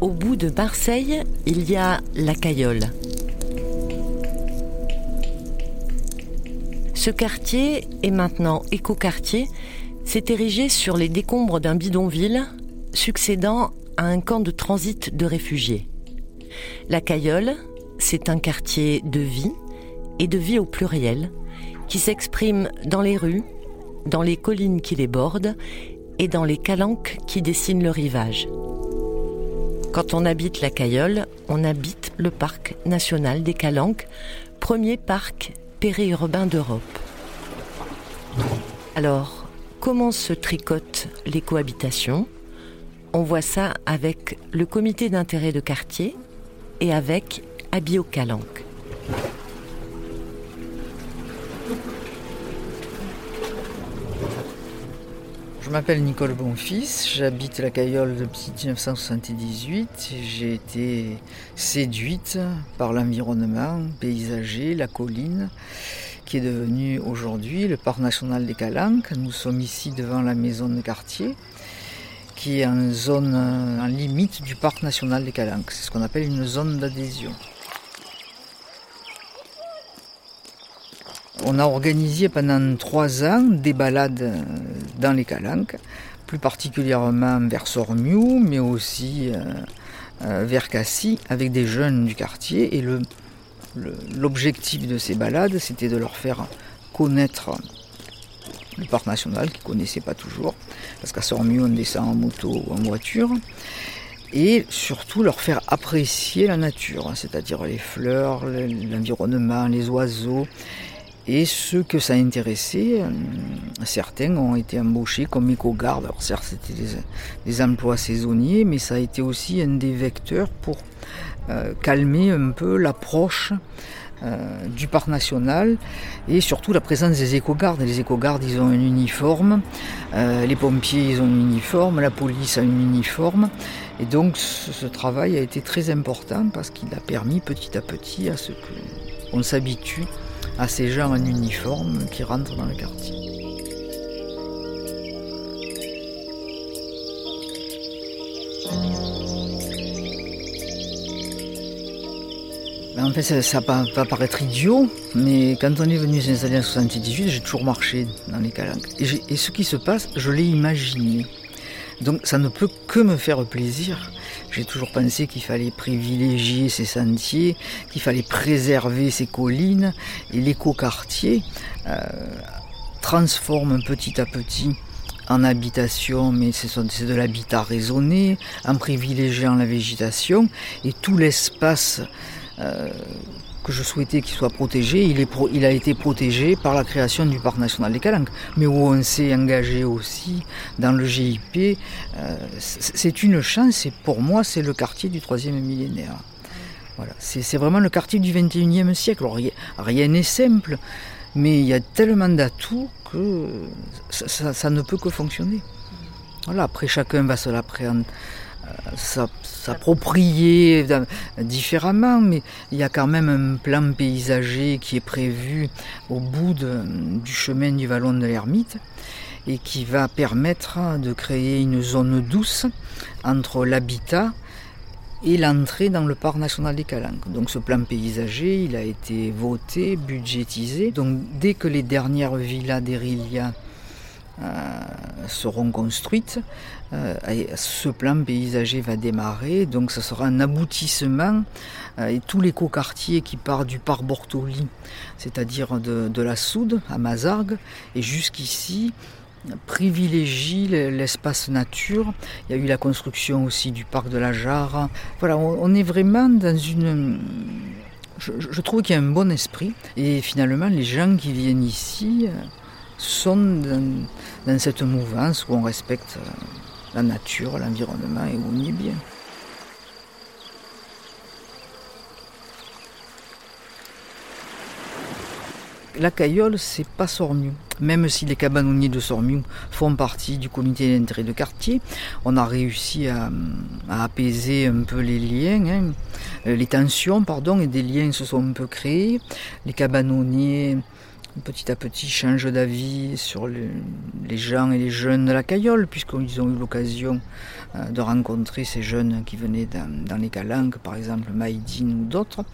Au bout de Marseille, il y a la Cayolle. Ce quartier est maintenant écoquartier, s'est érigé sur les décombres d'un bidonville succédant à un camp de transit de réfugiés. La Cayolle, c'est un quartier de vie et de vie au pluriel qui s'exprime dans les rues, dans les collines qui les bordent et dans les calanques qui dessinent le rivage. Quand on habite la Cayolle, on habite le parc national des Calanques, premier parc périurbain d'Europe. Alors, comment se tricote les cohabitations? On voit ça avec le comité d'intérêt de quartier et avec Abio Calanque. Je m'appelle Nicole Bonfils, j'habite la Cayolle depuis 1978. J'ai été séduite par l'environnement paysager, la colline, qui est devenu aujourd'hui le parc national des Calanques. Nous sommes ici devant la maison de quartier, qui est en zone, en limite du parc national des Calanques. C'est ce qu'on appelle une zone d'adhésion. On a organisé pendant trois ans des balades dans les Calanques, plus particulièrement vers Sormiou, mais aussi euh, euh, vers Cassis, avec des jeunes du quartier. Et l'objectif de ces balades, c'était de leur faire connaître le parc national, qu'ils ne connaissaient pas toujours, parce qu'à Sormiou, on descend en moto ou en voiture et surtout leur faire apprécier la nature, c'est-à-dire les fleurs, l'environnement, les oiseaux, et ceux que ça intéressait, euh, certains ont été embauchés comme éco-gardes. Alors certes, c'était des, emplois saisonniers, mais ça a été aussi un des vecteurs pour euh, calmer un peu l'approche euh, du parc national et surtout la présence des éco-gardes. Les éco-gardes, ils ont un uniforme, les pompiers, ils ont un uniforme, la police a un uniforme. Et donc ce, travail a été très important parce qu'il a permis petit à petit à ce qu'on s'habitue à ces gens en uniforme qui rentrent dans le quartier. Ben, en fait, ça, va paraître idiot, mais quand on est venu s'installer en 78, j'ai toujours marché dans les calanques. Et ce qui se passe, je l'ai imaginé. Donc ça ne peut que me faire plaisir j'ai toujours pensé qu'il fallait privilégier ces sentiers, qu'il fallait préserver ces collines et l'écoquartier euh, transforme petit à petit en habitation, mais c'est de l'habitat raisonné, en privilégiant la végétation et tout l'espace euh, je souhaitais qu'il soit protégé, il, est il, a été protégé par la création du parc national des Calanques, mais où on s'est engagé aussi dans le GIP. Euh, c'est une chance et pour moi c'est le quartier du troisième millénaire. Voilà. C'est vraiment le quartier du 21e siècle. rien n'est simple, mais il y a tellement d'atouts que ça, ne peut que fonctionner. Voilà, après chacun va se l'appréhender s'approprier différemment, mais il y a quand même un plan paysager qui est prévu au bout du chemin du vallon de l'ermite et qui va permettre de créer une zone douce entre l'habitat et l'entrée dans le parc national des Calanques. Donc ce plan paysager, il a été voté, budgétisé. Donc dès que les dernières villas d'Erilia seront construites. Euh, ce plan paysager va démarrer, donc ce sera un aboutissement. Euh, et tout l'écoquartier qui part du parc Bortoli, c'est-à-dire de, la Soude à Mazargues, et jusqu'ici, privilégie l'espace nature. Il y a eu la construction aussi du parc de la Jarre. Voilà, on, est vraiment dans une... Je trouve qu'il y a un bon esprit. Et finalement, les gens qui viennent ici sont dans, cette mouvance où on respecte euh, la nature, l'environnement et où on y est bien. La caillole, c'est pas Sormiou. Même si les cabanonniers de Sormiou font partie du comité d'intérêt de quartier, on a réussi à, apaiser un peu les liens, hein. les tensions, pardon, et des liens se sont un peu créés. Les cabanonniers petit à petit change d'avis sur les gens et les jeunes de la Caillole, puisqu'ils ont eu l'occasion euh, de rencontrer ces jeunes qui venaient dans, les calanques, par exemple Maïdine ou d'autres.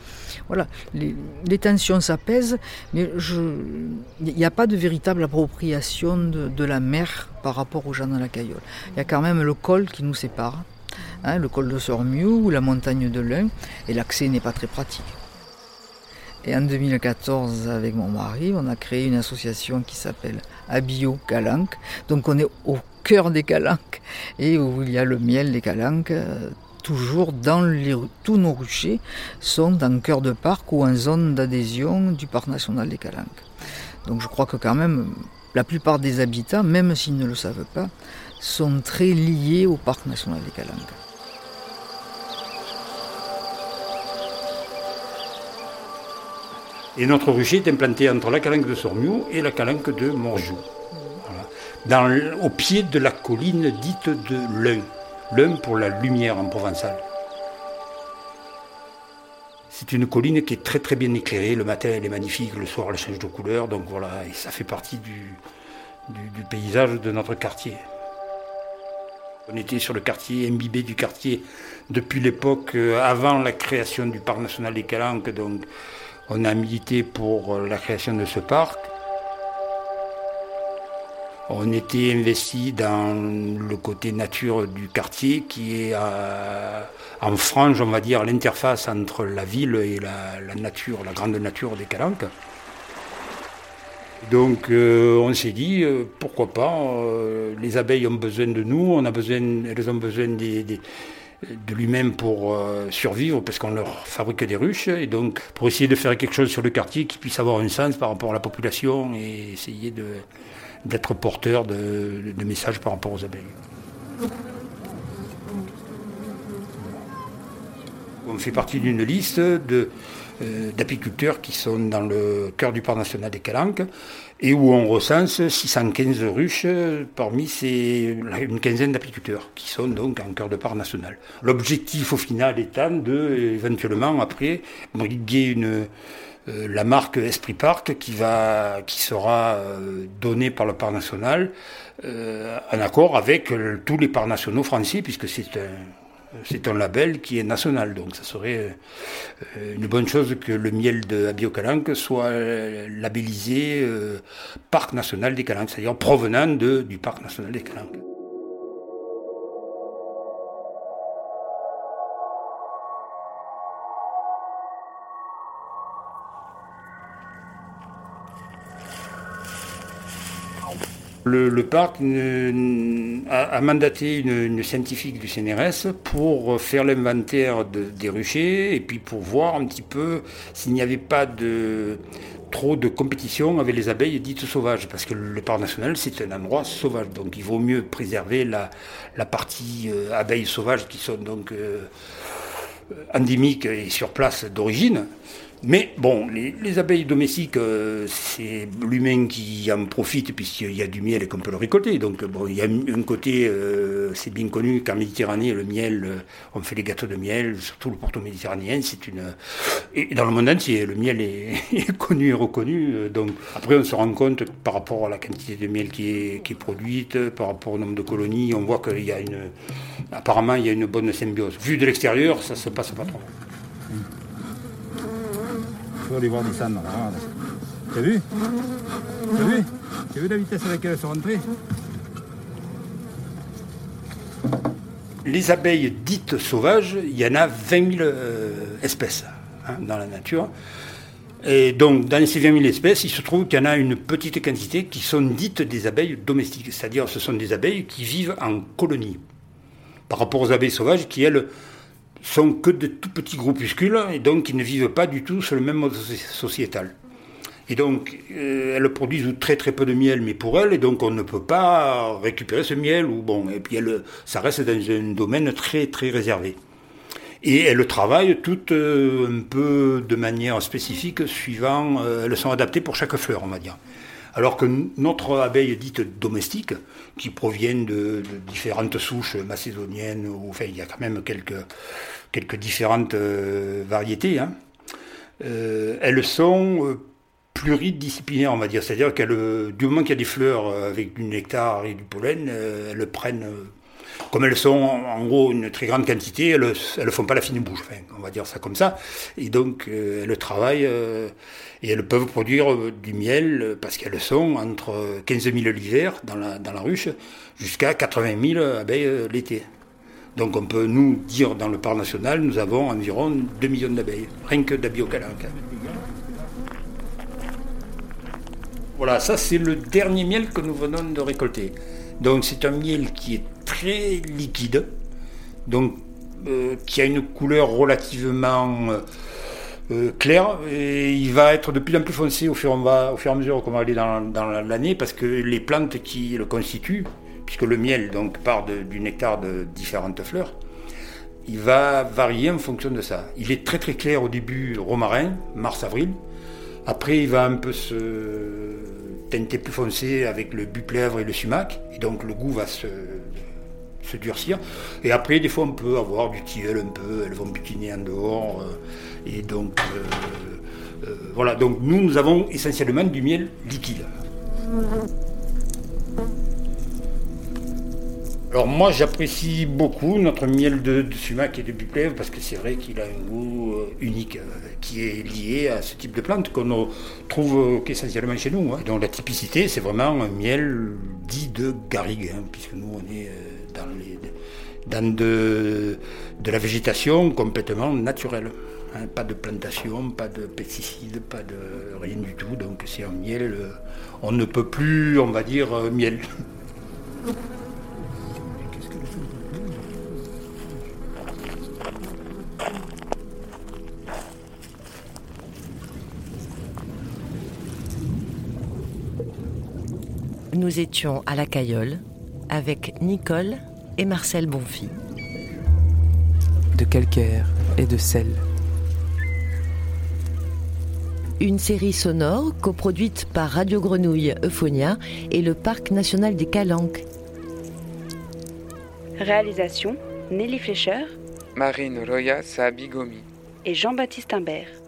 Voilà, les, tensions s'apaisent, mais il n'y a pas de véritable appropriation de, la mer par rapport aux gens de la Caillole. Il y a quand même le col qui nous sépare, hein, le col de Sormiou ou la montagne de l'Ain, et l'accès n'est pas très pratique. Et en 2014, avec mon mari, on a créé une association qui s'appelle Abio Calanque. Donc on est au cœur des calanques et où il y a le miel des calanques. Euh, toujours dans les, tous nos ruchers sont en cœur de parc ou en zone d'adhésion du parc national des calanques. Donc je crois que quand même la plupart des habitants, même s'ils ne le savent pas, sont très liés au parc national des calanques. Et notre rucher est implanté entre la calanque de Sormiou et la calanque de Morjou, au pied de la colline dite de l'Un. L'Un pour la lumière en provençal. C'est une colline qui est très très bien éclairée. Le matin, elle est magnifique, le soir, elle change de couleur. Donc voilà, et ça fait partie du, paysage de notre quartier. On était sur le quartier, imbibé du quartier depuis l'époque euh, avant la création du parc national des Calanques. Donc on a milité pour euh, la création de ce parc. On était investi dans le côté nature du quartier qui est euh, en frange, on va dire, l'interface entre la ville et la, nature, la grande nature des Calanques. Donc euh, on s'est dit, pourquoi pas, les abeilles ont besoin de nous, on a besoin, elles ont besoin des de lui-même pour euh, survivre parce qu'on leur fabrique des ruches et donc pour essayer de faire quelque chose sur le quartier qui puisse avoir un sens par rapport à la population et essayer d'être porteur de, messages par rapport aux abeilles. On fait partie d'une liste euh, d'apiculteurs qui sont dans le cœur du parc national des Calanques et où on recense 615 ruches parmi ces, une quinzaine d'apiculteurs qui sont donc en cœur de parc national. L'objectif au final étant de après briguer euh, la marque Esprit Parc qui, sera euh, donnée par le parc national en accord avec tous les parcs nationaux français puisque c'est un c'est un label qui est national, donc ça serait euh, une bonne chose que le miel de Abiocalanque soit euh, labellisé euh, Parc national des Calanques, c'est-à-dire provenant du Parc national des Calanques. Le, parc a, mandaté une, scientifique du CNRS pour faire l'inventaire des ruchers et puis pour voir un petit peu s'il n'y avait pas trop de compétition avec les abeilles dites sauvages, parce que le parc national c'est un endroit sauvage, donc il vaut mieux préserver la, partie euh, abeilles sauvages qui sont donc euh, endémiques et sur place d'origine. Mais bon, les, abeilles domestiques, euh, c'est l'humain qui en profite puisqu'il y a du miel et qu'on peut le récolter. Donc bon, il y a un côté, euh, c'est bien connu qu'en Méditerranée, le miel, euh, on fait les gâteaux de miel, surtout le pourtour méditerranéen, c'est une... Et dans le monde entier, le miel est, connu et reconnu. Donc après, on se rend compte par rapport à la quantité de miel qui est, qui est produite, par rapport au nombre de colonies, on voit qu'il y a une... Apparemment, il y a une bonne symbiose. Vu de l'extérieur, ça se passe pas trop voir descendre. T'as vu T'as vu vu la vitesse à laquelle elles sont rentrées Les abeilles dites sauvages, il y en a 20 000 euh, espèces hein, dans la nature. Et donc, dans ces 20 000 espèces, il se trouve qu'il y en a une petite quantité qui sont dites des abeilles domestiques, c'est-à-dire ce sont des abeilles qui vivent en colonie, par rapport aux abeilles sauvages qui, elles, sont que de tout petits groupuscules et donc ils ne vivent pas du tout sur le même mode sociétal. Et donc, euh, elles produisent très très peu de miel, mais pour elles, et donc on ne peut pas récupérer ce miel, ou bon, et puis ça reste dans un domaine très très réservé. Et elles travaillent toutes euh, un peu de manière spécifique, suivant, euh, elles sont adaptées pour chaque fleur, on va dire. Alors que notre abeille dite domestique, qui provient de, différentes souches macédoniennes, ou, il y a quand même quelques, différentes variétés, hein, elles sont pluridisciplinaire, on va dire. C'est-à-dire qu'elle, du moment qu'il y a des fleurs euh, avec du nectar et du pollen, euh, elles prennent, euh, comme elles sont en gros une très grande quantité, elles ne font pas la fine bouche, on va dire ça comme ça. Et donc elles travaillent et elles peuvent produire du miel parce qu'elles sont entre 15 000 l'hiver dans la, ruche jusqu'à 80 000 abeilles l'été. Donc on peut nous dire dans le parc national, nous avons environ 2 millions d'abeilles, rien que d'abeilles. Voilà, ça c'est le dernier miel que nous venons de récolter. Donc c'est un miel qui est très liquide, donc euh, qui a une couleur relativement euh, euh, claire et il va être de plus en plus foncé au fur, et à mesure qu'on va aller dans, l'année parce que les plantes qui le constituent, puisque le miel donc part du nectar de différentes fleurs, il va varier en fonction de ça. Il est très très clair au début romarin, mars-avril. Après, il va un peu se teinter plus foncé avec le buplèvre et le sumac, et donc le goût va se, se, durcir. Et après, des fois, on peut avoir du tilleul un peu, elles vont butiner en dehors. Euh, et donc, euh, euh, voilà. Donc, nous, nous avons essentiellement du miel liquide. Alors moi j'apprécie beaucoup notre miel de, sumac et de buplèvre parce que c'est vrai qu'il a un goût unique qui est lié à ce type de plante qu'on trouve qu'essentiellement chez nous. Hein. Donc la typicité c'est vraiment un miel dit de garrigue hein, puisque nous on est dans, de, la végétation complètement naturelle. Hein. Pas de plantation, pas de pesticides, pas de rien du tout. Donc c'est un miel, on ne peut plus, on va dire, miel. nous étions à la Cayolle avec Nicole et Marcel Bonfi. De calcaire et de sel. Une série sonore coproduite par Radio Grenouille Euphonia et le Parc national des Calanques. Réalisation Nelly Fleischer, Marine Roya Sabigomi et Jean-Baptiste Imbert.